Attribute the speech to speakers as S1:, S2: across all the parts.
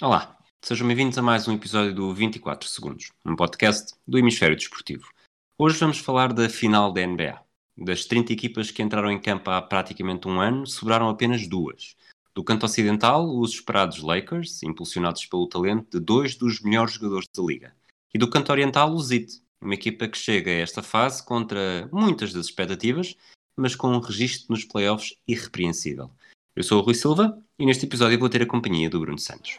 S1: Olá, sejam bem-vindos a mais um episódio do 24 Segundos, um podcast do Hemisfério Desportivo. Hoje vamos falar da final da NBA. Das 30 equipas que entraram em campo há praticamente um ano, sobraram apenas duas. Do canto ocidental, os esperados Lakers, impulsionados pelo talento de dois dos melhores jogadores da liga. E do canto oriental, o Zit, uma equipa que chega a esta fase contra muitas das expectativas, mas com um registro nos playoffs irrepreensível. Eu sou o Rui Silva e neste episódio vou ter a companhia do Bruno Santos.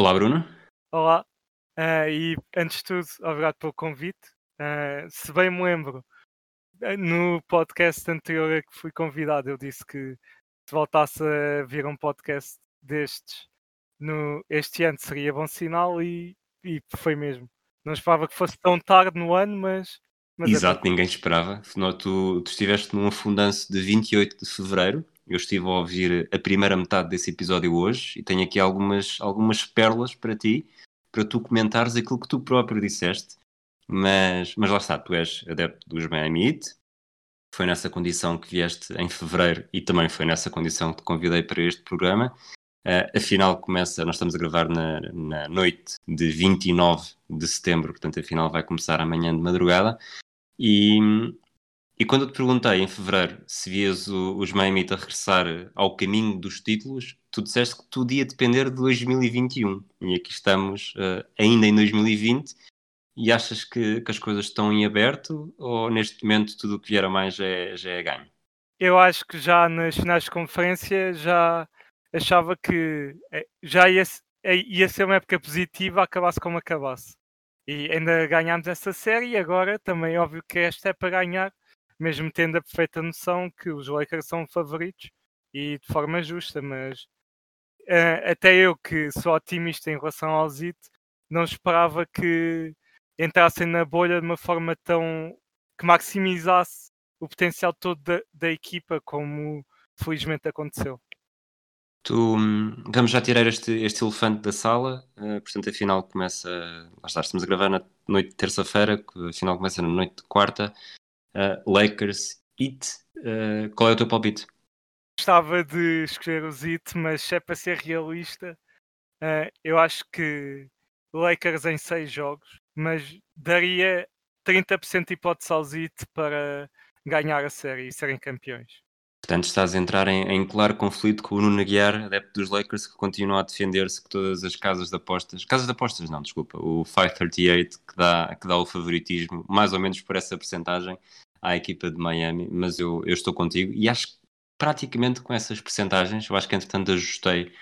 S1: Olá, Bruno.
S2: Olá, uh, e antes de tudo, obrigado pelo convite. Uh, se bem me lembro, eh, no podcast anterior a que fui convidado, eu disse que se voltasse a vir um podcast destes no, este ano seria bom sinal e, e foi mesmo. Não esperava que fosse tão tarde no ano, mas. mas
S1: é Exato, é... ninguém esperava. Afinal, tu, tu estiveste num afundanço de 28 de fevereiro eu estive a ouvir a primeira metade desse episódio hoje e tenho aqui algumas, algumas pérolas para ti, para tu comentares aquilo que tu próprio disseste. Mas, mas lá está, tu és adepto dos Miami Heat. Foi nessa condição que vieste em fevereiro e também foi nessa condição que te convidei para este programa. Uh, a final começa, nós estamos a gravar na, na noite de 29 de setembro, portanto a final vai começar amanhã de madrugada. E, e quando eu te perguntei em fevereiro se vias o, os Miami a regressar ao caminho dos títulos, tu disseste que tudo ia depender de 2021. E aqui estamos uh, ainda em 2020. E achas que, que, as coisas estão em aberto ou neste momento tudo o que vier a mais é, já é ganho?
S2: Eu acho que já nas finais de conferência já achava que eh, já ia, eh, ia ser uma época positiva, acabasse como acabasse. E ainda ganhámos essa série e agora também é óbvio que esta é para ganhar mesmo tendo a perfeita noção que os Lakers são favoritos e de forma justa, mas uh, até eu que sou otimista em relação ao Zit, não esperava que entrassem na bolha de uma forma tão que maximizasse o potencial todo da, da equipa, como felizmente aconteceu.
S1: Tu, hum, vamos já tirar este, este elefante da sala, uh, portanto a final começa, lá está, estamos a gravar na noite de terça-feira, a final começa na noite de quarta, uh, Lakers, It. Uh, qual é o teu palpite?
S2: Gostava de escolher os It, mas é para ser realista, uh, eu acho que Lakers em 6 jogos, mas daria 30% de hipótese aos It para ganhar a série e serem campeões.
S1: Portanto, estás a entrar em, em, claro conflito com o Nuno Aguiar, adepto dos Lakers, que continua a defender-se que todas as casas de apostas, casas de apostas não, desculpa, o 538 que dá, que dá o favoritismo, mais ou menos por essa percentagem, à equipa de Miami, mas eu, eu estou contigo. E acho que praticamente com essas percentagens, eu acho que entretanto ajustei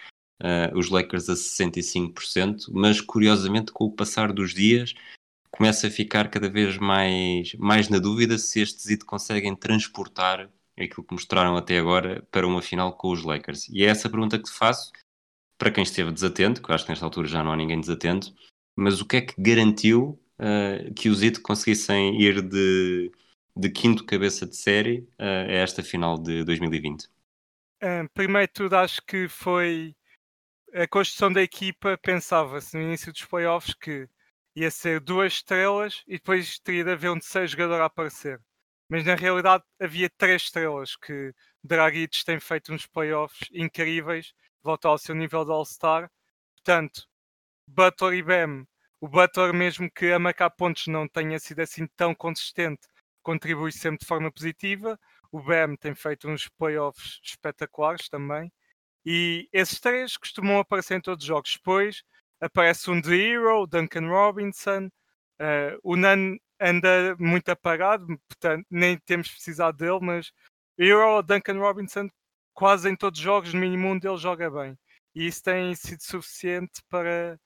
S1: uh, os Lakers a 65%, mas curiosamente com o passar dos dias começa a ficar cada vez mais, mais na dúvida se estes IT conseguem transportar aquilo que mostraram até agora para uma final com os Lakers. E é essa pergunta que te faço, para quem esteve desatento, que eu acho que nesta altura já não há ninguém desatento, mas o que é que garantiu uh, que os IT conseguissem ir de de quinto cabeça de série uh, a esta final de 2020?
S2: Um, primeiro de tudo, acho que foi a construção da equipa. Pensava-se no início dos playoffs que ia ser duas estrelas e depois teria de haver um terceiro jogador a aparecer. Mas na realidade havia três estrelas que Dragic tem feito uns playoffs incríveis, volta ao seu nível de All-Star. Portanto, Butler e Bam, o Butler mesmo que a marcar pontos não tenha sido assim tão consistente, contribui sempre de forma positiva. O BEM tem feito uns playoffs espetaculares também. E esses três costumam aparecer em todos os jogos. Depois aparece um The Hero, Duncan Robinson. Uh, o Nan anda muito apagado, portanto nem temos precisado dele, mas Hero, Duncan Robinson, quase em todos os jogos, no mínimo um deles joga bem. E isso tem sido suficiente para,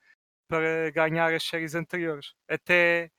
S2: para ganhar as séries anteriores. Até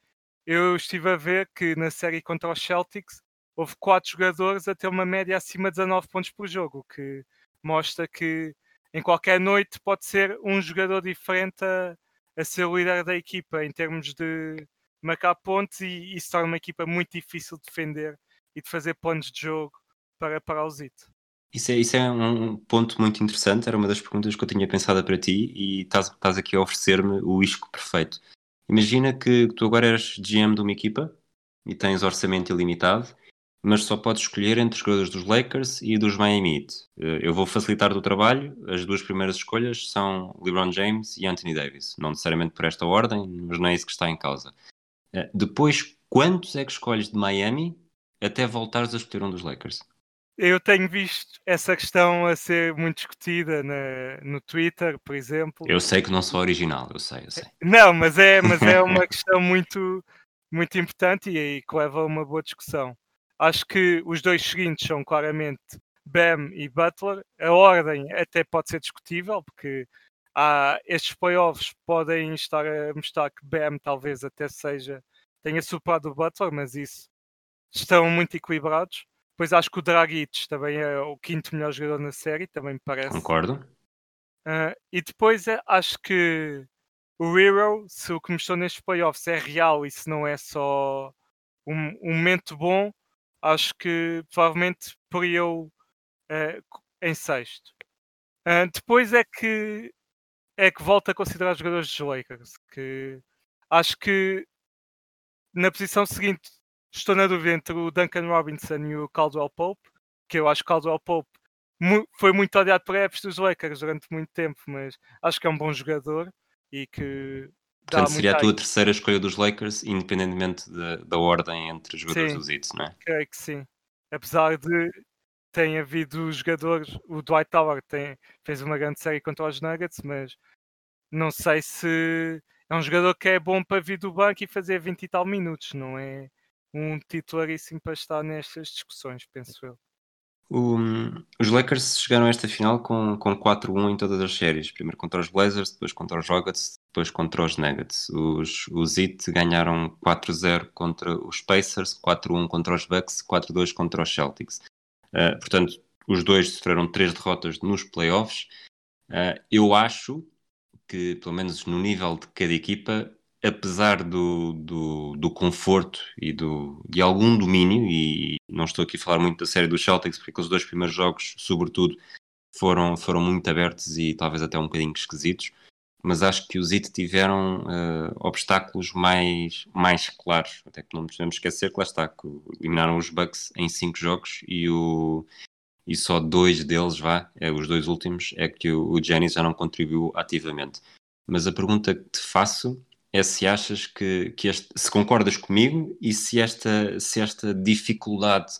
S2: eu estive a ver que na série contra os Celtics houve quatro jogadores a ter uma média acima de 19 pontos por jogo, o que mostra que em qualquer noite pode ser um jogador diferente a, a ser o líder da equipa em termos de marcar pontos e isso torna uma equipa muito difícil de defender e de fazer pontos de jogo para parar o Zito.
S1: Isso é, isso é um ponto muito interessante, era uma das perguntas que eu tinha pensado para ti e estás, estás aqui a oferecer-me o isco perfeito. Imagina que tu agora eres GM de uma equipa e tens orçamento ilimitado, mas só podes escolher entre os jogadores dos Lakers e dos Miami Heat. Eh, eu vou facilitar o trabalho, as duas primeiras escolhas são LeBron James e Anthony Davis. Não necessariamente por esta ordem, mas não é isso que está em causa. Eh, depois, quantos é que escolhes de Miami até voltares a escolher um dos Lakers?
S2: Eu tenho visto essa questão a ser muito discutida na, no Twitter, por exemplo.
S1: Eu sei que não sou original, eu sei, eu sei.
S2: Não, mas é, mas é uma questão muito, muito importante e, e que leva a uma boa discussão. Acho que os dois seguintes são claramente Bam e Butler. A ordem até pode ser discutível, porque há, estes playoffs podem estar a mostrar que Bam talvez até seja tenha superado o Butler, mas isso estão muito equilibrados. Depois acho que o Dragic também é o quinto melhor jogador na série, também me parece.
S1: Concordo.
S2: Uh, e depois é, acho que o Hero, se o que mostrou nestes playoffs é real e se não é só um, um momento bom, acho que provavelmente por eu uh, em sexto. Uh, depois é que é que volto a considerar os jogadores dos Lakers, que acho que na posição seguinte estou na dúvida entre o Duncan Robinson e o Caldwell Pope, que eu acho que Caldwell Pope foi muito odiado por apps dos Lakers durante muito tempo, mas acho que é um bom jogador e que.
S1: Portanto, seria a tua terceira escolha dos Lakers, independentemente da, da ordem entre os jogadores sim, dos Hits, não é?
S2: Creio que sim. Apesar de tem havido jogadores, o Dwight Howard tem, fez uma grande série contra os Nuggets, mas não sei se é um jogador que é bom para vir do banco e fazer 20 e tal minutos, não é? um titularíssimo para estar nestas discussões, penso eu.
S1: O, os Lakers chegaram a esta final com, com 4-1 em todas as séries. Primeiro contra os Blazers, depois contra os Rockets, depois contra os Nuggets. Os, os Heat ganharam 4-0 contra os Pacers, 4-1 contra os Bucks, 4-2 contra os Celtics. Uh, portanto, os dois sofreram três derrotas nos playoffs. Uh, eu acho que, pelo menos no nível de cada equipa, apesar do, do, do, conforto e do, de algum domínio, e não estou aqui a falar muito da série dos Celtics, porque aqueles dois primeiros jogos, sobretudo, foram, foram muito abertos e talvez até um bocadinho esquisitos, mas acho que os IT tiveram uh, obstáculos mais, mais claros, até que não podemos esquecer que lá está, que eliminaram os Bucks em cinco jogos e, o, e só dois deles, vá, é, os dois últimos, é que o, Giannis já não contribuiu ativamente. Mas a pergunta que te faço é se achas que, que este, se concordas comigo e se esta, se esta dificuldade,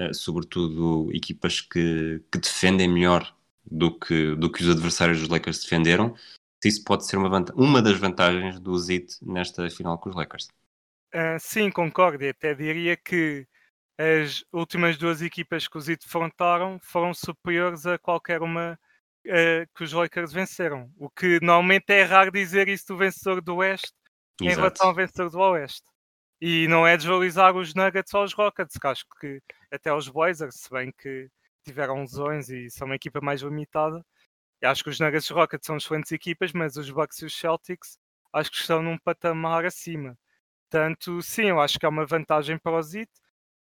S1: uh, sobretudo equipas que, que defendem melhor do que, do que os adversários dos Lakers defenderam, isso pode ser uma, uma das vantagens do Zit nesta final com os Lakers.
S2: Uh, sim, concordo. E até diria que as últimas duas equipas que os Zit enfrentaram foram superiores a qualquer uma uh, que os Lakers venceram. O que normalmente é raro dizer isso do vencedor do Oeste, em relação ao vencedor do Oeste. E não é desvalorizar os Nuggets ou os Rockets, que acho que até os Blazers, se bem que tiveram lesões e são uma equipa mais limitada. Acho que os Nuggets e os Rockets são excelentes equipas, mas os Bucks e os Celtics acho que estão num patamar acima. Portanto, sim, eu acho que é uma vantagem para o Zit,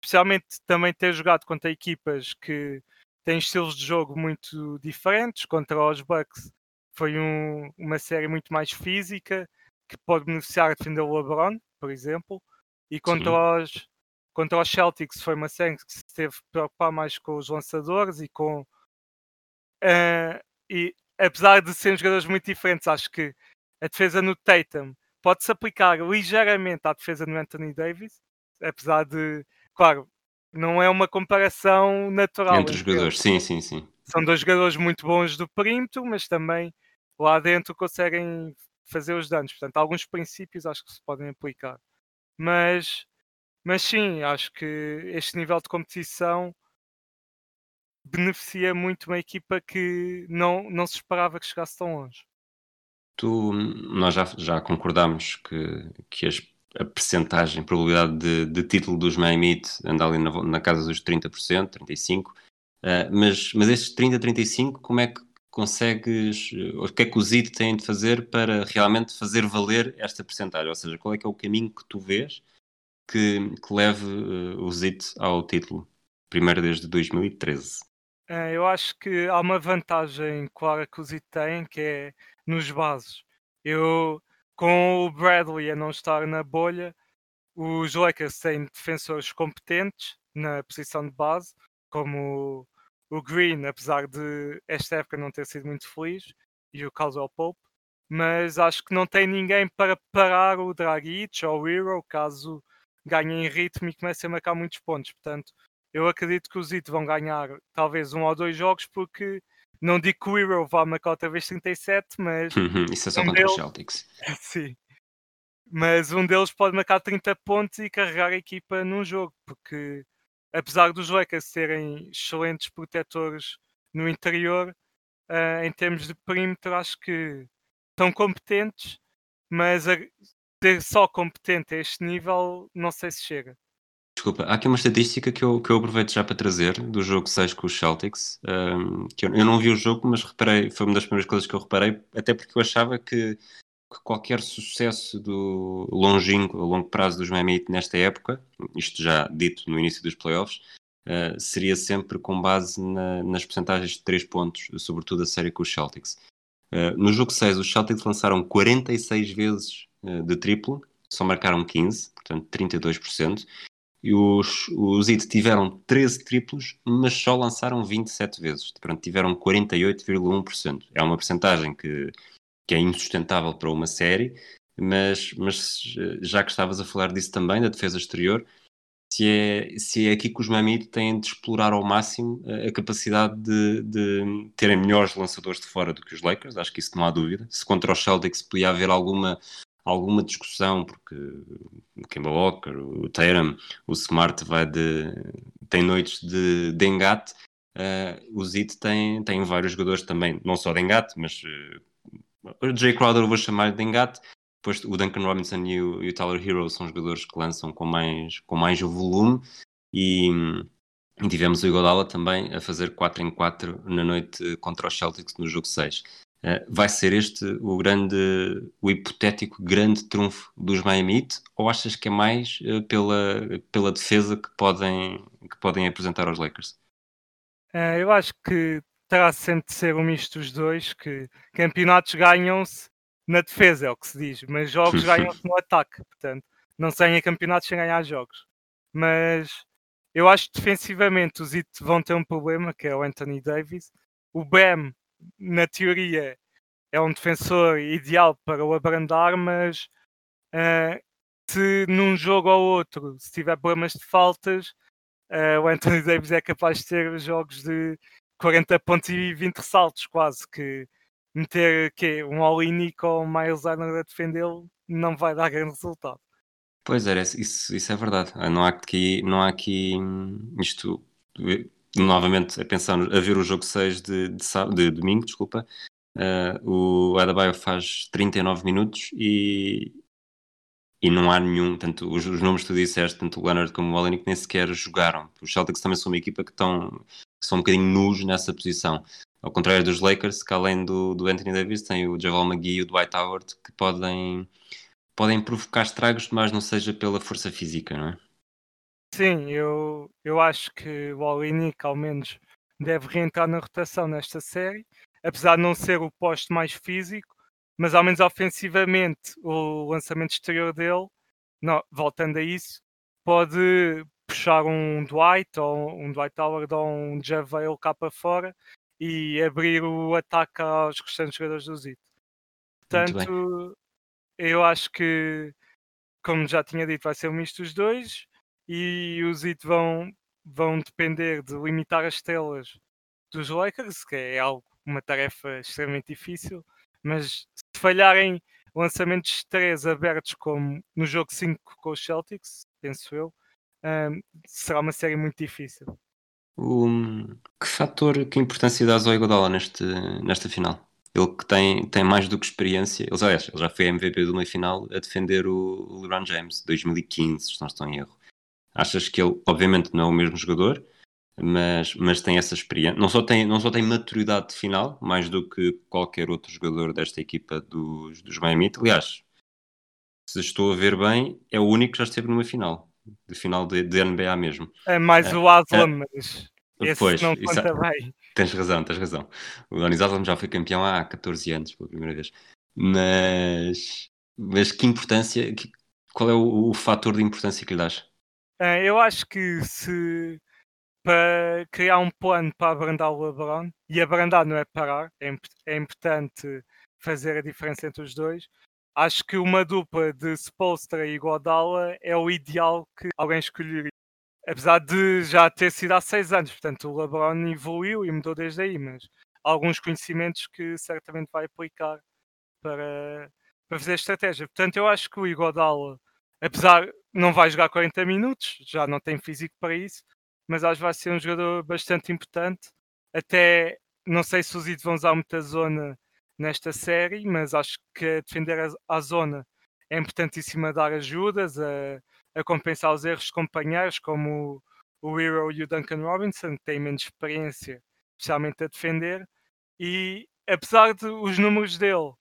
S2: especialmente também ter jogado contra equipas que têm estilos de jogo muito diferentes. Contra os Bucks foi um, uma série muito mais física, que pode beneficiar a defender o LeBron, por exemplo, e contra os, contra os Celtics foi uma série que se teve a preocupar mais com os lançadores e com. Uh, e apesar de serem jogadores muito diferentes, acho que a defesa no Tatum pode-se aplicar ligeiramente à defesa no Anthony Davis, apesar de, claro, não é uma comparação natural.
S1: Entre os jogadores, sim, sim, sim.
S2: São dois jogadores muito bons do perímetro, mas também lá dentro conseguem fazer os danos. Portanto, alguns princípios acho que se podem aplicar. Mas, mas sim, acho que este nível de competição beneficia muito uma equipa que não, não se esperava que chegasse tão longe.
S1: Tu, nós já, já concordámos que, que as, a percentagem, probabilidade de, de título dos Miami anda ali na, na, casa dos 30%, 35%, uh, mas, mas estes 30, 35, como é que consegues, o que é que o ZIT tem de fazer para realmente fazer valer esta percentagem? Ou seja, qual é que é o caminho que tu vês que, que leve uh, o ZIT ao título? Primeiro desde 2013.
S2: É, eu acho que há uma vantagem clara que o ZIT tem, que é nos bases. Eu, com o Bradley a não estar na bolha, os Lakers têm defensores competentes na posição de base, como o Green, apesar de esta época não ter sido muito feliz, e o Caldwell Pope, mas acho que não tem ninguém para parar o Dragic ou o Hero caso ganhem ritmo e comecem a marcar muitos pontos. Portanto, eu acredito que os It vão ganhar talvez um ou dois jogos, porque não digo que o Hero vá marcar outra vez 37, mas.
S1: Uhum, isso é só um contra deles... os Celtics.
S2: Sim. Mas um deles pode marcar 30 pontos e carregar a equipa num jogo, porque apesar dos Lakers serem excelentes protetores no interior, uh, em termos de perímetro, acho que estão competentes, mas a, ter só competente a este nível, não sei se chega.
S1: Desculpa, há aqui uma estatística que eu, que eu aproveito já para trazer do jogo 6 com os Celtics. Um, que eu, eu, não vi o jogo, mas reparei, foi uma das primeiras coisas que eu reparei, até porque eu achava que, que qualquer sucesso do longínquo, a longo prazo dos Miami nesta época, isto já dito no início dos playoffs, uh, seria sempre com base na, nas percentagens de 3 pontos, sobretudo a série com os Celtics. Uh, no jogo 6, os Celtics lançaram 46 vezes uh, de triplo, só marcaram 15, portanto 32%. E os, os IT tiveram 13 triplos, mas só lançaram 27 vezes. Portanto, tiveram 48,1%. É uma percentagem que, que é insustentável para uma série, mas, mas já que estavas a falar disso também, da defesa exterior, se é, se é aqui que os Mamid têm de explorar ao máximo a, a capacidade de, de, terem melhores lançadores de fora do que os Lakers, acho que isso não há dúvida. Se contra os Celtics podia haver alguma alguma discussão, porque o Kemba Walker, o Tatum, o Smart vai de, tem noites de, de engate, uh, o Zit tem, tem vários jogadores também, não só de engate, mas uh, o Jay Crowder eu vou chamar de engate, depois o Duncan Robinson e o, e o Tyler Hero são jogadores que lançam com mais, com mais volume. E, e tivemos o Igodala também a fazer 4 em 4 na noite contra os Celtics no jogo 6. Eh, vai ser este o grande, o hipotético grande trunfo dos Miami Heat, ou achas que é mais uh, pela, pela defesa que podem, que podem apresentar aos Lakers?
S2: Uh, eu acho que terá sempre de ser um misto dos dois, que campeonatos ganham-se na defesa, é o que se diz, mas jogos ganham-se no ataque, portanto, não se ganha campeonatos sem ganhar jogos. Mas eu acho que defensivamente os Heat vão ter um problema, que é o Anthony Davis. O Bam na teoria, é um defensor ideal para o abrandar, mas uh, se num jogo ou outro, se tiver problemas de faltas, uh, o Anthony Davis é capaz de ter jogos de 40 pontos e 20 ressaltos, quase que meter que um all-in com o Miles Leonard a defendê-lo não vai dar grande resultado.
S1: Pois é, isso, isso é verdade. Não há aqui, não há aqui hum, isto novamente a pensar a ver o jogo 6 de, de, de domingo, desculpa, uh, o Adebayo faz 39 minutos e, e não há nenhum, tanto os, os números que tu disseste, tanto o Leonard como o Olenek nem sequer jogaram. Os Celtics também são uma equipa que, estão, que são um bocadinho nus nessa posição. Ao contrário dos Lakers, que além do, do Anthony Davis tem o Javal McGee e o Dwight Howard que podem, podem provocar estragos, mas não seja pela força física, não é?
S2: Sim, eu, eu acho que o Olinick ao menos deve reentrar na rotação nesta série, apesar de não ser o posto mais físico, mas ao menos ofensivamente o lançamento exterior dele, não, voltando a isso, pode puxar um Dwight ou um Dwight Howard ou um Javel cá para fora e abrir o ataque aos restantes jogadores do Zito. Portanto, eu acho que, como já tinha dito, vai ser um misto dos dois e os IT vão, vão depender de limitar as telas dos Lakers, que é algo, uma tarefa extremamente difícil, mas se falharem lançamentos 3 abertos como no jogo 5 com os Celtics, penso eu, um, será uma série muito difícil.
S1: que fator, que importância dás ao Iguodala neste, nesta final? ele que tem, tem mais do que experiência. Ele, ele já foi MVP de uma final a defender o LeBron James, 2015, se não estou em erro. Achas que ele, obviamente, não é o mesmo jogador, mas, mas tem essa experiência. Não só tem, não só tem maturidade de final, mais do que qualquer outro jogador desta equipa dos, dos Miami. Aliás, se estou a ver bem, é o único que já esteve numa final, de final de, de NBA mesmo.
S2: É mais é, o Aslam, é, mas esse pois, não conta isso, bem.
S1: Tens razão, tens razão. O Donis Aslam já foi campeão há 14 anos, pela primeira vez. Mas, mas que importância, que, qual é o, o fator de importância que lhe dás?
S2: É, eu acho que se para criar um plano para abrandar o LeBron, e abrandar não é parar, é, é importante fazer a diferença entre os dois. Acho que uma dupla de Spolstra e Godala é o ideal que alguém escolheria. Apesar de já ter sido há seis anos, portanto o LeBron evoluiu e mudou desde aí, mas alguns conhecimentos que certamente vai aplicar para, para fazer estratégia. Portanto, eu acho que o Igodala, apesar não vai jogar 40 minutos, já não tem físico para isso, mas acho que vai ser um jogador bastante importante. Até não sei se os Idos vão usar muita zona nesta série, mas acho que defender a, a zona é importantíssimo dar ajudas, a, a, compensar os erros de companheiros, como o, o Hero e o Duncan Robinson, que têm menos experiência, especialmente a defender. E apesar de os números dele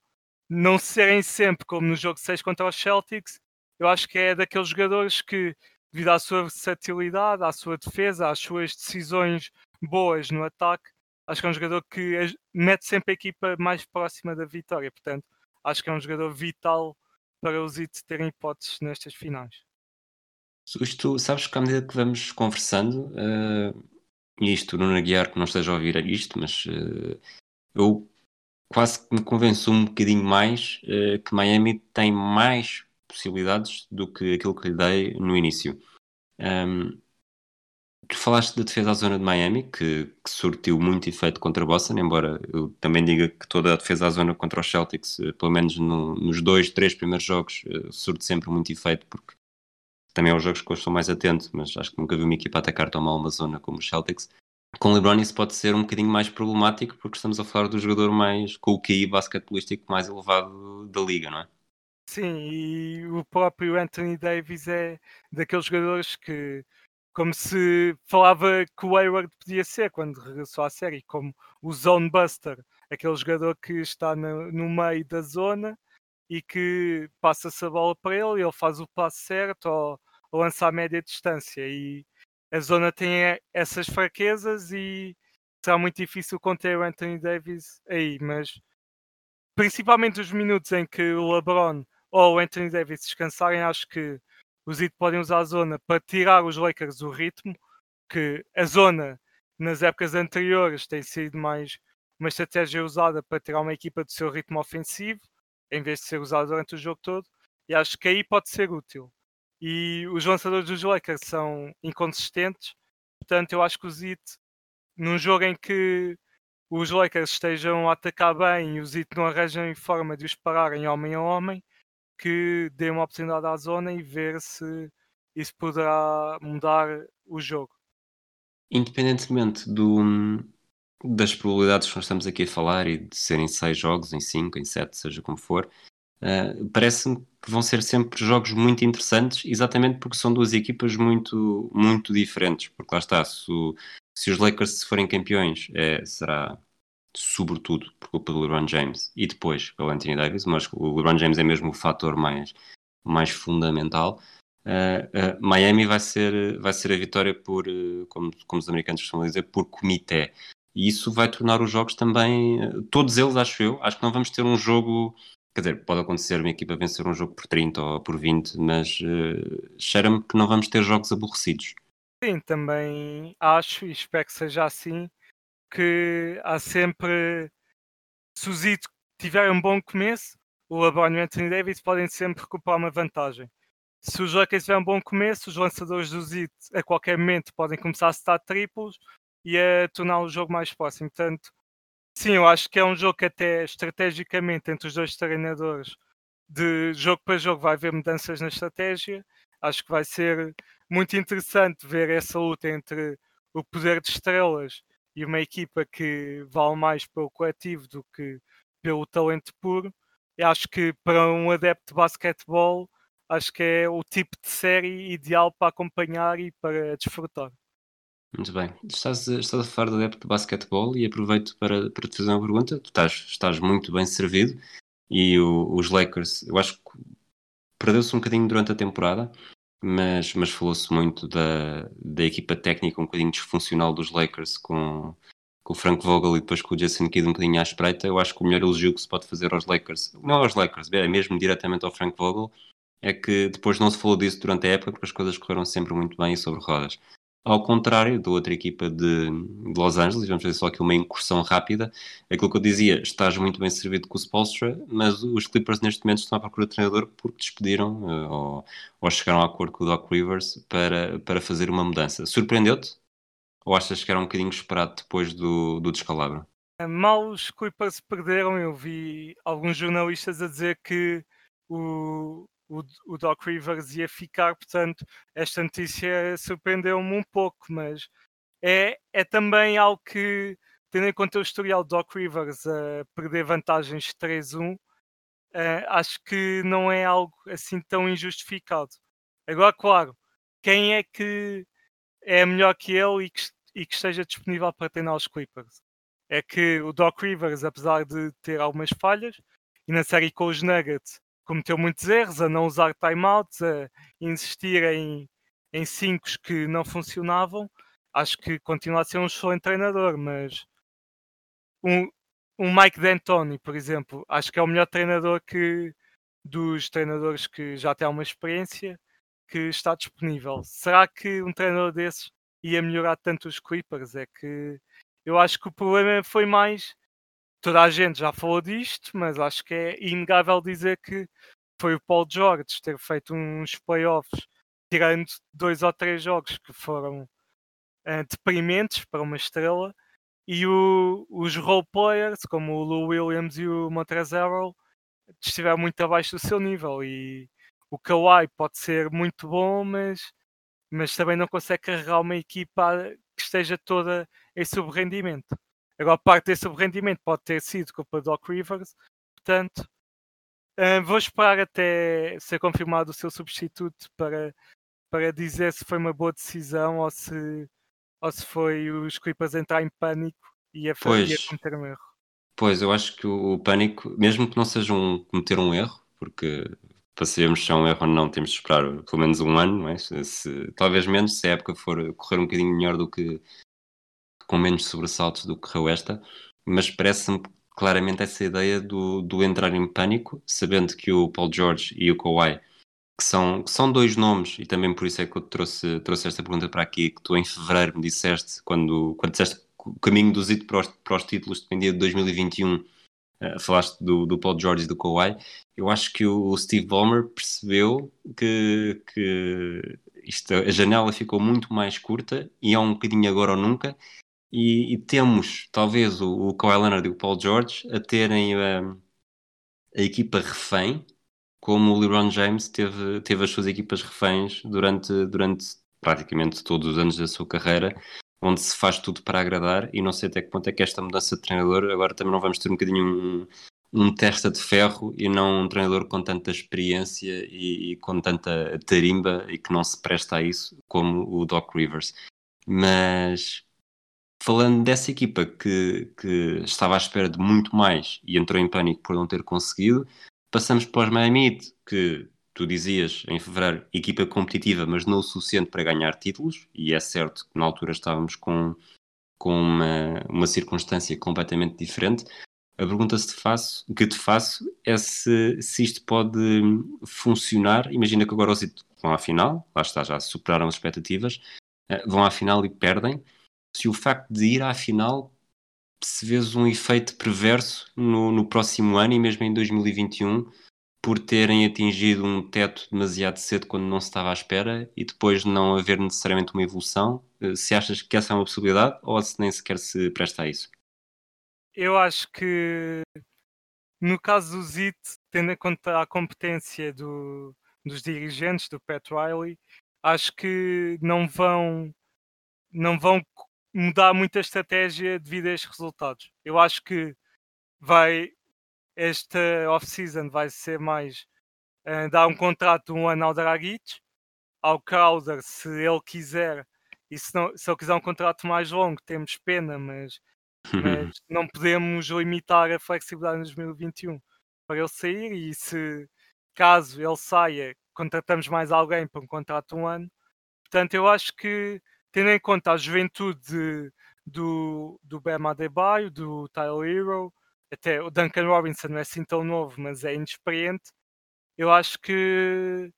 S2: não serem sempre como no jogo 6 contra os Celtics, eu acho que é daqueles jogadores que devido à sua versatilidade, à sua defesa, às suas decisões boas no ataque, acho que é um jogador que mete sempre a equipa mais próxima da vitória. Portanto, acho que é um jogador vital para os It terem hipóteses nestas finais.
S1: Isto, sabes que à medida que vamos conversando, uh, isto, não Aguiar, que não esteja a ouvir isto, mas uh, eu quase que me convenço um bocadinho mais uh, que Miami tem mais possibilidades do que aquilo que lhe dei no início. Um, tu falaste da defesa à zona de Miami, que, que, surtiu muito efeito contra Boston, embora eu também diga que toda a defesa à zona contra os Celtics, eh, pelo menos no, nos dois, três primeiros jogos, uh, surte sempre muito efeito, porque também é os jogos que eu estou mais atento, mas acho que nunca vi uma equipa atacar tão mal uma zona como os Celtics. Com LeBron isso pode ser um bocadinho mais problemático, porque estamos a falar do jogador mais com o QI basquetebolístico mais elevado da liga, não é?
S2: Sim, e o próprio Anthony Davis é daqueles jogadores que, como se falava que o Hayward podia ser quando regressou à série, como o Zone Buster, aquele jogador que está no, no meio da zona e que passa-se a bola para ele, ele faz o passo certo ou, ou lança a média distância. E a zona tem essas fraquezas e será muito difícil conter o Anthony Davis aí, mas principalmente os minutos em que o LeBron ou o Anthony Davis descansarem, acho que os Heat podem usar a zona para tirar os Lakers do ritmo, que a zona nas épocas anteriores tem sido mais uma estratégia usada para tirar uma equipa do seu ritmo ofensivo, em vez de ser usada durante o jogo todo, e acho que aí pode ser útil. E os lançadores dos Lakers são inconsistentes, portanto eu acho que os Heat, num jogo em que os Lakers estejam a atacar bem e os Heat não arranjam forma de os pararem homem a homem, que dê uma oportunidade à zona e ver se isso poderá mudar o jogo.
S1: Independentemente do, das probabilidades que nós estamos aqui a falar e de serem seis jogos, em cinco, em sete, seja como for, uh, parece-me que vão ser sempre jogos muito interessantes, exatamente porque são duas equipas muito, muito diferentes. Porque lá está, se, se os Lakers se forem campeões, é, será sobretudo por culpa do LeBron James e depois pelo Anthony Davis, mas o LeBron James é mesmo o fator mais, mais fundamental. Uh, uh, Miami vai ser, vai ser a vitória por, uh, como, como os americanos costumam dizer, por comitê. E isso vai tornar os jogos também, todos eles, acho eu, acho que não vamos ter um jogo, quer dizer, pode acontecer uma equipa vencer um jogo por 30 ou por 20, mas uh, cheira-me que não vamos ter jogos aborrecidos.
S2: Sim, também acho e espero que seja assim que há sempre, se o Zito tiver um bom começo, o LeBron e o Anthony Davis podem sempre recuperar uma vantagem. Se os Lakers tiverem um bom começo, os lançadores do Zito a qualquer momento podem começar a estar triplos e a tornar o jogo mais próximo. Portanto, sim, eu acho que é um jogo que até estrategicamente entre os dois treinadores, de jogo para jogo vai haver mudanças na estratégia. Acho que vai ser muito interessante ver essa luta entre o poder de estrelas e uma equipa que vale mais pelo coletivo do que pelo talento puro. E acho que para um adepto de basquetebol, acho que é o tipo de série ideal para acompanhar e para desfrutar.
S1: Muito bem. Estás, estás a falar do adepto de basquetebol e aproveito para, para te fazer uma pergunta. Tu estás, estás muito bem servido e o, os Lakers, eu acho que perdeu-se um bocadinho durante a temporada, mas, mas falou-se muito da, da equipa técnica um bocadinho disfuncional dos Lakers com, com o Frank Vogel e depois com o Jason Kidd um bocadinho à espreita. Eu acho que o melhor elogio que se pode fazer aos Lakers, não aos Lakers, é mesmo diretamente ao Frank Vogel, é que depois não se falou disso durante a época porque as coisas correram sempre muito bem e sobre rodas. Ao contrário da outra equipa de, de, Los Angeles, vamos fazer só aqui uma incursão rápida, aquilo que eu dizia, estás muito bem servido com o Spolstra, mas os Clippers neste momento estão à procura de treinador porque despediram uh, ou, ou, chegaram a acordo com o Doc Rivers para, para fazer uma mudança. Surpreendeu-te? Ou achas que era um bocadinho esperado depois do, do descalabro?
S2: Mal os Clippers perderam, eu vi alguns jornalistas a dizer que o, o, o Doc Rivers ia ficar, portanto, esta notícia surpreendeu-me um pouco, mas é, é também algo que, tendo em conta o historial do Doc Rivers a perder vantagens 3-1, uh, eh, acho que não é algo assim tão injustificado. Agora, claro, quem é que é melhor que ele e que, e que esteja disponível para treinar os Clippers? É que o Doc Rivers, apesar de ter algumas falhas, e na série com os Nuggets cometeu muitos erros, a não usar timeouts, a insistir em, em cinco que não funcionavam. Acho que continua a ser um excelente treinador, mas um, um Mike D'Antoni, por exemplo, acho que é o melhor treinador que dos treinadores que já têm uma experiência que está disponível. Será que um treinador desses ia melhorar tanto os Clippers? É que eu acho que o problema foi mais toda a gente já falou disto, mas acho que é inegável dizer que foi o Paul George ter feito uns playoffs, tirando dois ou três jogos que foram uh, deprimentes para uma estrela, e o, os role players, como o Lou Williams e o Montrezl estiveram muito abaixo do seu nível. E o Kawhi pode ser muito bom, mas, mas também não consegue carregar uma equipa que esteja toda em subrendimento. Agora, parte desse rendimento pode ter sido culpa do Doc Rivers, portanto, uh, vou esperar até ser confirmado o seu substituto para, para dizer se foi uma boa decisão ou se, ou se foi os Clippers entrar em pânico e a, a cometer um erro.
S1: Pois, eu acho que o, o pânico, mesmo que não seja um cometer um erro, porque para sabermos se é um erro ou não, temos de esperar pelo menos um ano, não é? Se, talvez menos, se a época for correr um bocadinho melhor do que, com menos sobressaltos do que correu esta, mas parece-me claramente essa ideia do, do entrar em pânico, sabendo que o Paul George e o Kawhi, que são, que são dois nomes, e também por isso é que eu trouxe, trouxe esta pergunta para aqui, que tu em fevereiro me disseste, quando, quando disseste que o caminho do Zito para os, para os títulos dependia de 2021, uh, eh, falaste do, do Paul George e do Kawhi, eu acho que o Steve Ballmer percebeu que, que isto, a janela ficou muito mais curta e é um bocadinho agora ou nunca, e, e temos talvez o, o Kawhi Leonard e o Paul George a terem a, hum, a equipa refém, como o LeBron James teve, teve as suas equipas reféns durante, durante praticamente todos os anos da sua carreira, onde se faz tudo para agradar e não sei até que ponto é que esta mudança de treinador, agora também não vamos ter um bocadinho um, um testa de ferro e não um treinador com tanta experiência e, e, com tanta tarimba e que não se presta a isso como o Doc Rivers. Mas falando dessa equipa que, que estava à espera de muito mais e entrou em pânico por não ter conseguido, passamos para os Miami Heat, que tu dizias em fevereiro, equipa competitiva, mas não o suficiente para ganhar títulos, e é certo que na altura estávamos com, com uma, uma circunstância completamente diferente. A pergunta te faço, que te faço é se, se isto pode funcionar. Imagina que agora os Heat vão à final, lá está, já superaram as expectativas, eh, vão à final e perdem se o facto de ir à final se vês um efeito perverso no, no próximo ano e mesmo em 2021 por terem atingido um teto demasiado cedo quando não se estava à espera e depois não haver necessariamente uma evolução, eh, se achas que essa é uma possibilidade ou se nem sequer se presta a isso?
S2: Eu acho que no caso do ZIT, tendo em conta a competência do, dos dirigentes, do Pat Riley, acho que não vão não vão mudar muito a estratégia devido a estes resultados. Eu acho que vai, esta off-season vai ser mais uh, dar um contrato um ano ao Dragic, ao Crowder, se ele quiser, e se, não, se ele quiser um contrato mais longo, temos pena, mas, mas não podemos limitar a flexibilidade em 2021 para ele sair e se caso ele saia, contratamos mais alguém para um contrato um ano. Portanto, eu acho que, tendo em conta a juventude do, do Bam Adebayo, do Tyler Hero, até o Duncan Robinson não é assim tão novo, mas é inexperiente, eu acho que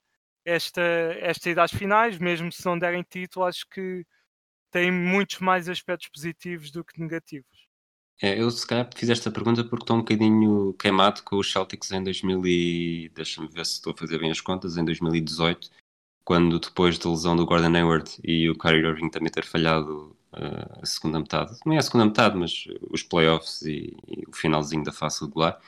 S2: esta, esta ida às finais, mesmo se não derem título, acho que tem muitos mais aspectos positivos do que negativos.
S1: É, eu se calhar fiz esta pergunta porque estou um bocadinho queimado com os Celtics em 2000 e... deixa-me ver se estou a fazer bem as contas, em 2018, quando depois da lesão do Gordon Hayward e o Kyrie Irving também ter falhado uh, a segunda metade, não é a segunda metade, mas os playoffs e, e o finalzinho da fase regular,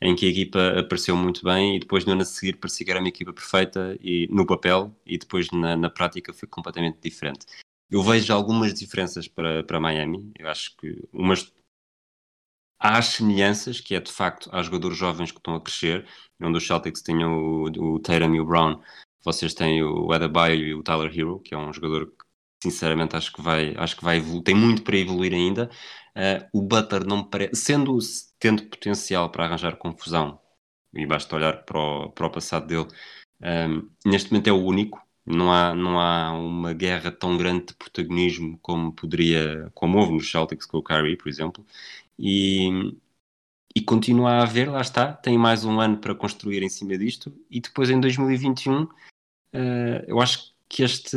S1: em que a equipa apareceu muito bem e depois no ano a seguir parecia que era uma equipa perfeita e, no papel e depois na, na prática foi completamente diferente. Eu vejo algumas diferenças para, para Miami, eu acho que umas há as semelhanças, que é de facto, há jogadores jovens que estão a crescer, onde os Celtics tinham o, o Tatum e o Brown, vocês têm o Adebayo e o Tyler Hero, que é um jogador que sinceramente acho que vai, acho que vai evoluir, tem muito para evoluir ainda. Uh, o Butler não parece, sendo tendo potencial para arranjar confusão, e basta olhar para o, para o passado dele, um, neste momento é o único. Não há, não há uma guerra tão grande de protagonismo como poderia, como houve nos Celtics com o Kyrie, por exemplo, e, e continua a haver, lá está, tem mais um ano para construir em cima disto, e depois em 2021, uh, ah, eu acho que este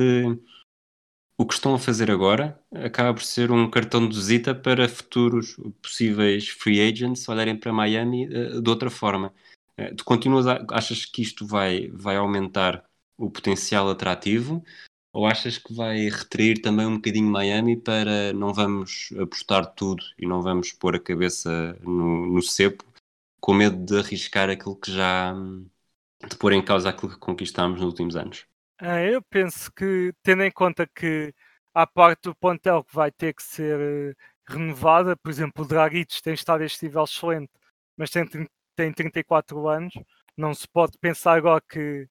S1: o que estão a fazer agora acaba por ser um cartão de visita para futuros possíveis free agents olharem para Miami uh, de outra forma. Uh, tu continuas a, achas que isto vai, vai aumentar o potencial atrativo ou achas que vai retrair também um bocadinho Miami para não vamos apostar tudo e não vamos pôr a cabeça no, no cepo com medo de arriscar aquilo que já de pôr em causa aquilo que conquistámos nos últimos anos?
S2: Ah, eu penso que, tendo em conta que a parte do plantel que vai ter que ser uh, renovada, por exemplo, o Dragic tem estado a este nível excelente, mas tem, tem 34 anos, não se pode pensar agora que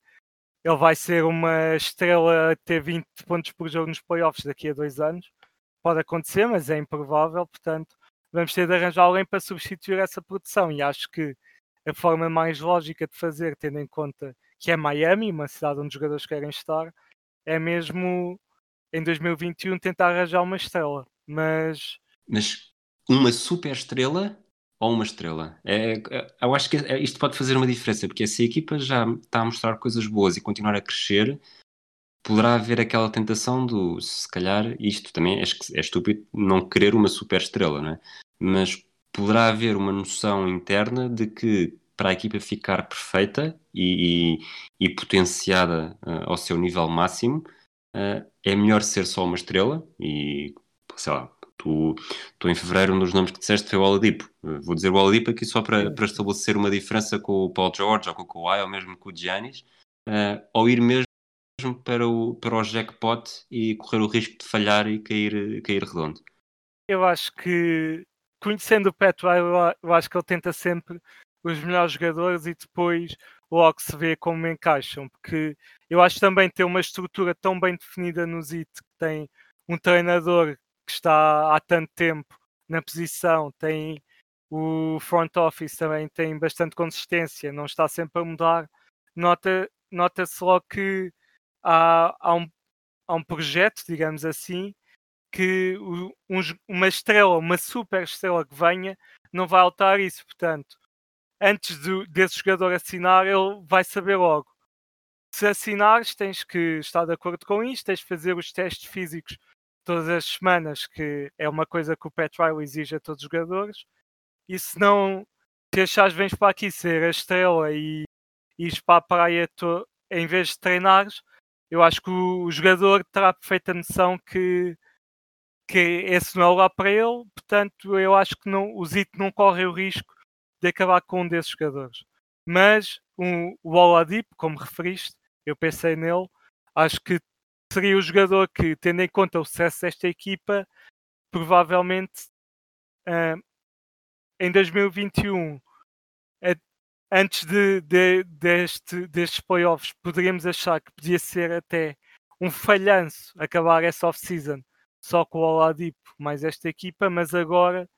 S2: ele vai ser uma estrela a ter 20 pontos por jogo nos playoffs daqui a dois anos. Pode acontecer, mas é improvável, portanto, vamos ter de arranjar alguém para substituir essa produção e acho que a forma mais lógica de fazer, tendo em conta que é Miami, uma cidade onde os jogadores querem estar, é mesmo em 2021 tentar arranjar uma estrela. Mas.
S1: Mas uma super estrela ou uma estrela? É, é, eu acho que é, isto pode fazer uma diferença, porque se a equipa já está a mostrar coisas boas e continuar a crescer, poderá haver aquela tentação do se calhar isto também é, é estúpido não querer uma super estrela, não é? Mas poderá haver uma noção interna de que para a equipa ficar perfeita e, e, e potenciada uh, ao seu nível máximo, uh, é melhor ser só uma estrela e, sei lá, tu, tu em fevereiro um dos nomes que disseste foi o Oladipo. Uh, vou dizer o Oladipo aqui só para, para estabelecer uma diferença com o Paul George ou com o Kawhi ou mesmo com o Giannis, ou ir mesmo para o, para o jackpot e correr o risco de falhar e cair, cair redondo.
S2: Eu acho que, conhecendo o Pat eu acho que ele tenta sempre os melhores jogadores e depois logo se vê como encaixam, porque eu acho também ter uma estrutura tão bem definida no ZIT, que tem um treinador que está há tanto tempo na posição, tem o front office também tem bastante consistência, não está sempre a mudar. Nota, nota-se logo que há, há, um, há um projeto, digamos assim, que um, uma estrela, uma super estrela que venha, não vai alterar isso. Portanto, antes do, desse jogador assinar, ele vai saber logo. Se assinares, tens que estar de acordo com isto, tens de fazer os testes físicos todas as semanas, que é uma coisa que o Pat Riley exige a todos os jogadores. E se não, se achares vens para aqui ser a estrela e ires para a praia to, em vez de treinares, eu acho que o, o jogador terá perfeita noção que, que esse não é lugar para ele, portanto eu acho que não, o Zito não corre o risco de acabar com um desses jogadores. Mas um, o Oladipo, como referiste, eu pensei nele, acho que seria o jogador que, tendo em conta o sucesso desta equipa, provavelmente uh, em 2021 a antes de, de, deste, destes playoffs, poderíamos achar que podia ser até um falhanço acabar essa off-season só com o Oladipo mais esta equipa, mas agora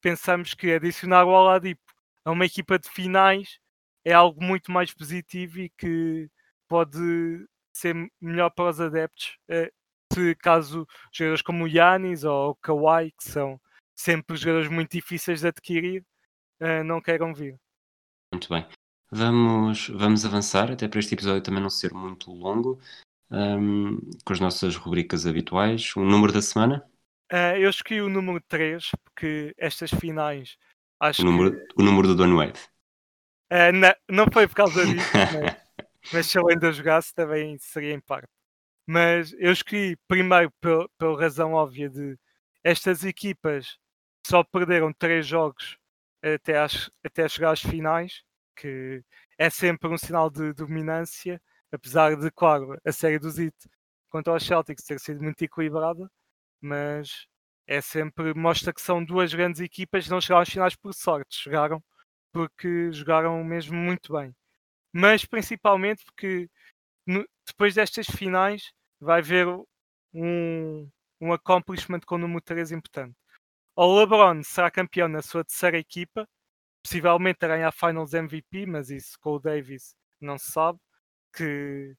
S2: pensamos que adicionar o Oladipo a uma equipa de finais é algo muito mais positivo e que pode ser melhor para os adeptos eh, se caso jogadores como o Yanis ou o Kawhi, que são sempre jogadores muito difíceis de adquirir, eh, não queiram vir.
S1: Muito bem. Vamos, vamos avançar, até para este episódio também não ser muito longo, um, com as nossas rubricas habituais. O número da semana?
S2: Uh, eu escolhi o número 3, porque estas finais acho
S1: o número,
S2: que...
S1: O número do Don Wade.
S2: Uh, não, não foi por causa disso, mas, mas se eu ainda jogasse também seria em parte. Mas eu escolhi primeiro pela, razão óbvia de estas equipas só perderam três jogos até, às, até chegar às finais, que é sempre um sinal de dominância, apesar de, claro, a série do Zit contra os Celtics ter sido muito equilibrada, mas é sempre mostra que são duas grandes equipas, não chegaram às finais por sorte, chegaram porque jogaram mesmo muito bem. Mas principalmente porque no, depois destas finais vai haver um, um accomplishment com o número 3 importante. O LeBron será campeão na sua terceira equipa, possivelmente a ganhar Finals MVP, mas isso com o Davis não se sabe, que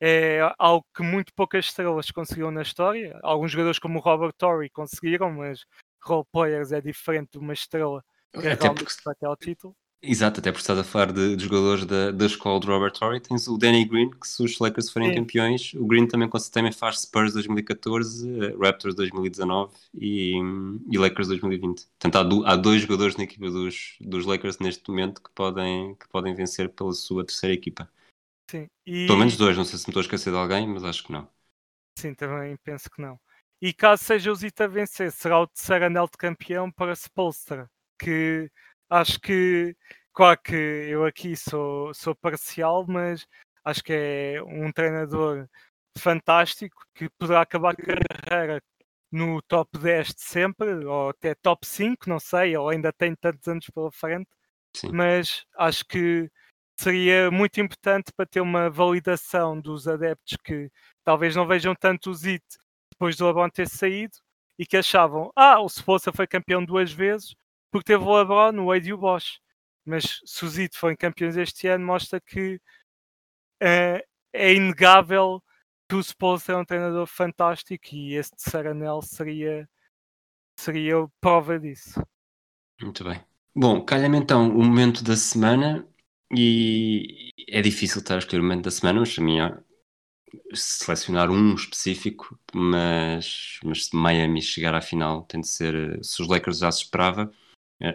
S2: é algo que muito poucas estrelas conseguiram na história. Alguns jogadores como o Robert Torrey conseguiram, mas role players é diferente de uma estrela que é realmente até ao título.
S1: Exato, até porque estás a falar de, de jogadores da, da escola de Robert Torrey, tens o Danny Green, que se os Lakers forem Sim. campeões, o Green também, também faz Spurs 2014, eh, Raptors 2019 e, e Lakers 2020. Portanto, há, há, dois jogadores na equipa dos, dos Lakers neste momento que podem, que podem vencer pela sua terceira equipa.
S2: Sim. E...
S1: Pelo menos dois, não sei se me estou a esquecer de alguém, mas acho que não.
S2: Sim, também penso que não. E caso seja o Zita vencer, será o terceiro anel de campeão para Spolstra, que acho que, claro que eu aqui sou, sou parcial, mas acho que é um treinador fantástico que poderá acabar a carreira no top 10 de sempre, ou até top 5, não sei, ou ainda tem tantos anos pela frente, Sim. mas acho que seria muito importante para ter uma validação dos adeptos que talvez não vejam tanto o ZIT depois do LeBron ter saído e que achavam, ah, o Spolstra foi campeão duas vezes, porque teve o LeBron, o Wade e o Bosch. Mas se os IT forem campeões este ano, mostra que é, é inegável que o Spolstra é um treinador fantástico e esse terceiro anel seria, seria prova disso.
S1: Muito bem. Bom, calha-me então o momento da semana e é difícil estar a escolher o momento da semana, mas a minha selecionar um específico, mas, mas se Miami chegar à final tem de ser, se os Lakers já se esperava, eh,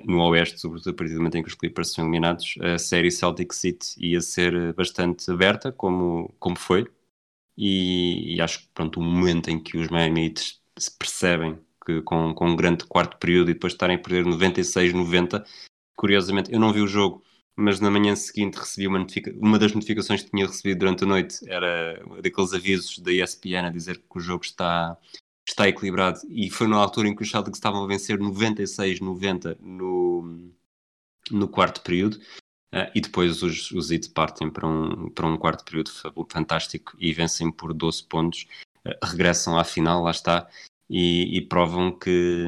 S1: no Oeste, sobretudo a partir do momento em que os Clippers são eliminados, a série Celtic City ia ser bastante aberta, como, como foi, e, e acho que pronto, o momento em que os Miami se percebem que com, com um grande quarto período e depois estarem a perder 96-90, curiosamente, eu não vi o jogo, mas na manhã seguinte recebi uma, uma das notificações que tinha recebido durante a noite era daqueles avisos da ESPN a dizer que o jogo está está equilibrado. E foi na altura em que os Celtics estavam a vencer 96-90 no, no quarto período uh, e depois os, os Heat partem para um, para um quarto período fantástico e vencem por 12 pontos, uh, regressam à final, lá está, e, e provam que,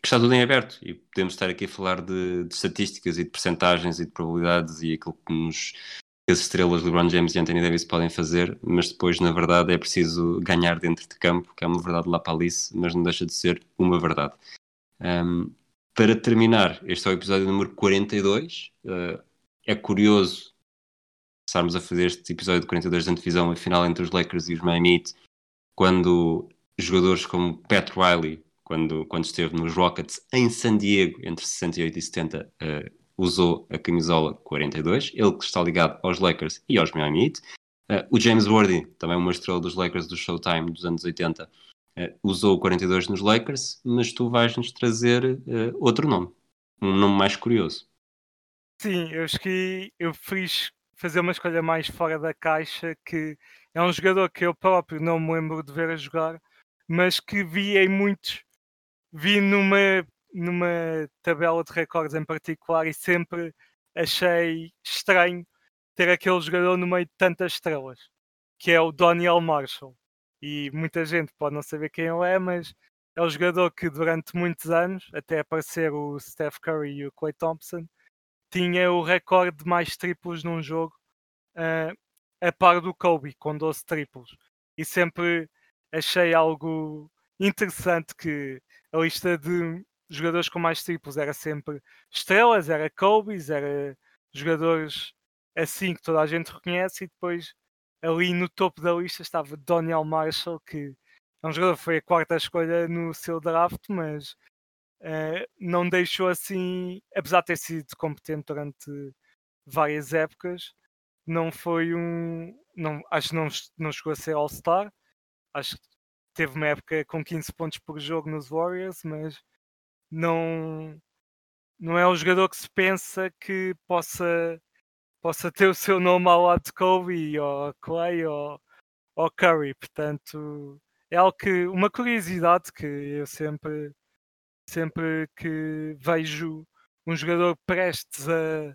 S1: que, está tudo em aberto. E podemos estar aqui a falar de, de estatísticas e de percentagens e de probabilidades e aquilo que nos as estrelas LeBron James e Anthony Davis podem fazer, mas depois, na verdade, é preciso ganhar dentro de campo, que é uma verdade lá para Alice, mas não deixa de ser uma verdade. Um, para terminar, este é o episódio número 42. Uh, é curioso estarmos a fazer este episódio de 42 da divisão, a final entre os Lakers e os Miami Heat, quando jogadores como Pat Riley, quando, quando esteve nos Rockets em San Diego entre 68 e 70, uh, usou a camisola 42, ele que está ligado aos Lakers e aos Miami Heat. Uh, o James Worthy, também uma estrela dos Lakers do Showtime dos anos 80, uh, eh, usou o 42 nos Lakers, mas tu vais-nos trazer uh, outro nome, um nome mais curioso.
S2: Sim, eu acho que eu fiz fazer uma escolha mais fora da caixa, que é um jogador que eu próprio não me lembro de ver a jogar, mas que vi em muitos, vi numa numa tabela de recordes em particular e sempre achei estranho ter aquele jogador no meio de tantas estrelas, que é o Daniel Marshall. E muita gente pode não saber quem ele é, mas é o jogador que durante muitos anos, até aparecer o Steph Curry e o Clay Thompson, tinha o recorde de mais triplos num jogo uh, a par do Kobe, com 12 triplos. E sempre achei algo interessante que a lista de jogadores com mais triplos era sempre estrelas, era Kobe's, era jogadores assim que toda a gente reconhece e depois ali no topo da lista estava Daniel Marshall que é um jogador que foi a quarta escolha no seu draft, mas uh, não deixou assim, apesar de ter sido competente durante várias épocas, não foi um. Não, acho que não, não chegou a ser All-Star. Acho que teve uma época com 15 pontos por jogo nos Warriors, mas não, não é um jogador que se pensa que possa, possa ter o seu nome ao lado de Kobe ou Clay ou, ou Curry. Portanto, é algo que, uma curiosidade que eu sempre, sempre que vejo um jogador prestes a,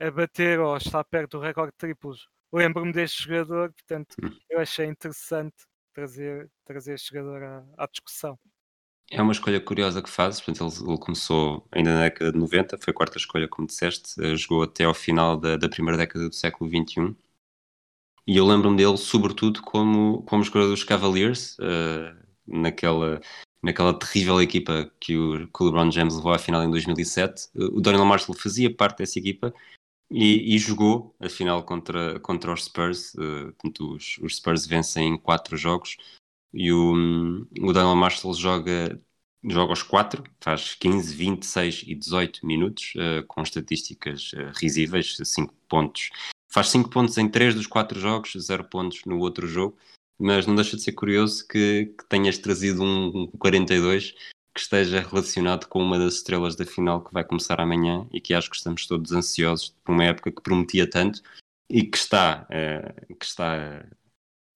S2: a bater ou estar perto do recorde de triplos, lembro-me deste jogador, portanto, hum. eu achei interessante trazer, trazer este jogador à, à discussão.
S1: É uma escolha curiosa que fazes, portanto, ele, ele, começou ainda na década de 90, foi a quarta escolha, como disseste, eh, jogou até ao final da, da primeira década do século XXI. E eu lembro-me dele, sobretudo, como, como jogador dos Cavaliers, uh, naquela, naquela terrível equipa que o, que o LeBron James levou à final em 2007. O Donald Marshall fazia parte dessa equipa e, e, jogou a final contra, contra os Spurs. Uh, portanto, os, os Spurs vencem em quatro jogos e o, o Daniel Marshall joga, joga aos 4, faz 15, 26 e 18 minutos, uh, com estatísticas uh, risíveis, 5 pontos. Faz 5 pontos em 3 dos 4 jogos, 0 pontos no outro jogo, mas não deixa de ser curioso que, que tenhas trazido um, um 42 que esteja relacionado com uma das estrelas da final que vai começar amanhã e que acho que estamos todos ansiosos por uma época que prometia tanto e que está, uh, que está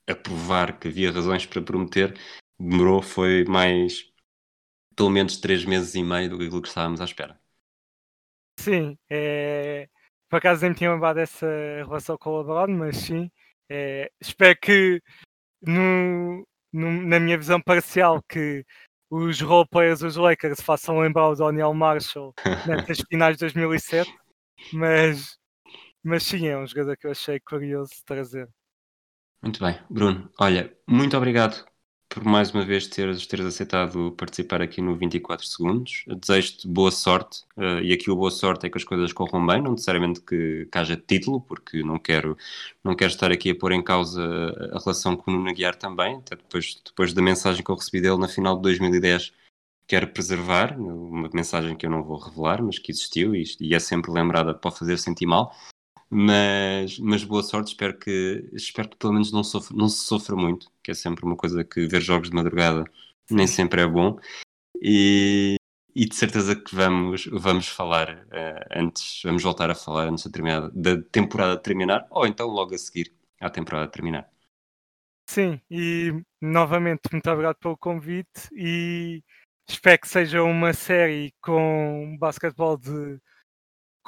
S1: a provar que havia razões para prometer, demorou foi mais pelo menos três meses e meio do que aquilo que estávamos à espera.
S2: Sim, é... por acaso nem tinha lembrado dessa relação com o LeBron, mas sim, é... espero que no... no... na minha visão parcial que os roleplayers dos Lakers façam lembrar o Daniel Marshall nessas finais de 2007, mas, mas sim, é um jogador que eu achei curioso de trazer.
S1: Muito bem, Bruno. Olha, muito obrigado por mais uma vez teres, teres aceitado participar aqui no 24 Segundos. Desejo-te boa sorte, uh, e aqui o boa sorte é que as coisas corram bem, não necessariamente que, que haja título, porque não quero, não quero estar aqui a pôr em causa a relação com o Nuno Aguiar também, até depois, depois da mensagem que eu recebi dele na final de 2010 quero preservar, uma mensagem que eu não vou revelar, mas que existiu e, e é sempre lembrada para fazer sentir mal. Mas, mas boa sorte, espero que, espero que pelo menos não, sofra, não se sofra muito, que é sempre uma coisa que ver jogos de madrugada nem sempre é bom. E, e de certeza que vamos, vamos falar uh, antes, vamos voltar a falar antes da, terminada, da temporada terminar, ou então logo a seguir à temporada terminar.
S2: Sim, e novamente muito obrigado pelo convite e espero que seja uma série com basquetebol de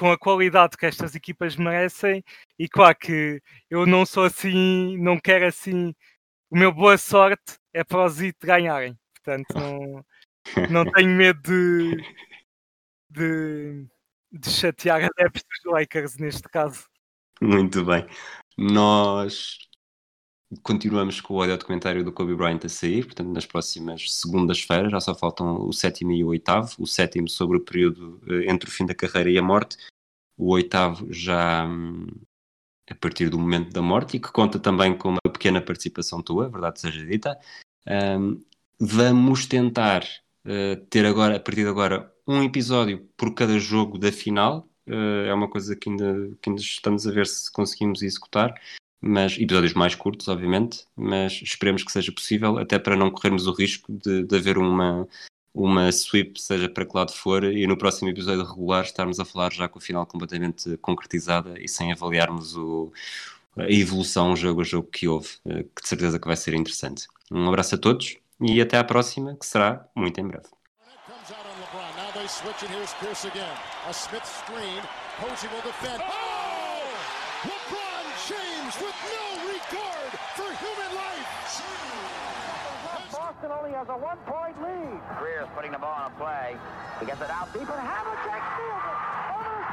S2: com a qualidade que estas equipas merecem e claro que eu não sou assim, não quero assim, o meu boa sorte é para os IT ganharem, portanto não, não tenho medo de, de, de chatear adeptos dos Lakers neste caso.
S1: Muito bem. Nós continuamos com o audio documentário do Kobe Bryant a sair, portanto, nas próximas segundas-feiras, já só faltam o sétimo e o oitavo. O sétimo sobre o período eh, entre o fim da carreira e a morte, o oitavo já hum, a partir do momento da morte e que conta também com uma pequena participação tua, verdade seja dita. Um, vamos tentar uh, ter agora, a partir de agora, um episódio por cada jogo da final. Uh, é uma coisa que ainda, que ainda estamos a ver se conseguimos executar mas episódios mais curtos, obviamente, mas esperemos que seja possível, até para não corrermos o risco de, de haver uma, uma sweep, seja para que lado for, e no próximo episódio regular estarmos a falar já com o final completamente concretizada e sem avaliarmos o, a evolução jogo a jogo que houve, eh, que de certeza que vai ser interessante. Um abraço a todos e até à próxima, que será muito em breve.
S3: switch, and here's Pierce again. A Smith screen. Posey will defend. Oh! LeBron James with no regard for human life.
S4: Boston only has a one-point lead.
S5: Greer's putting the ball on a play. He gets it out deep, and Havlicek steals it.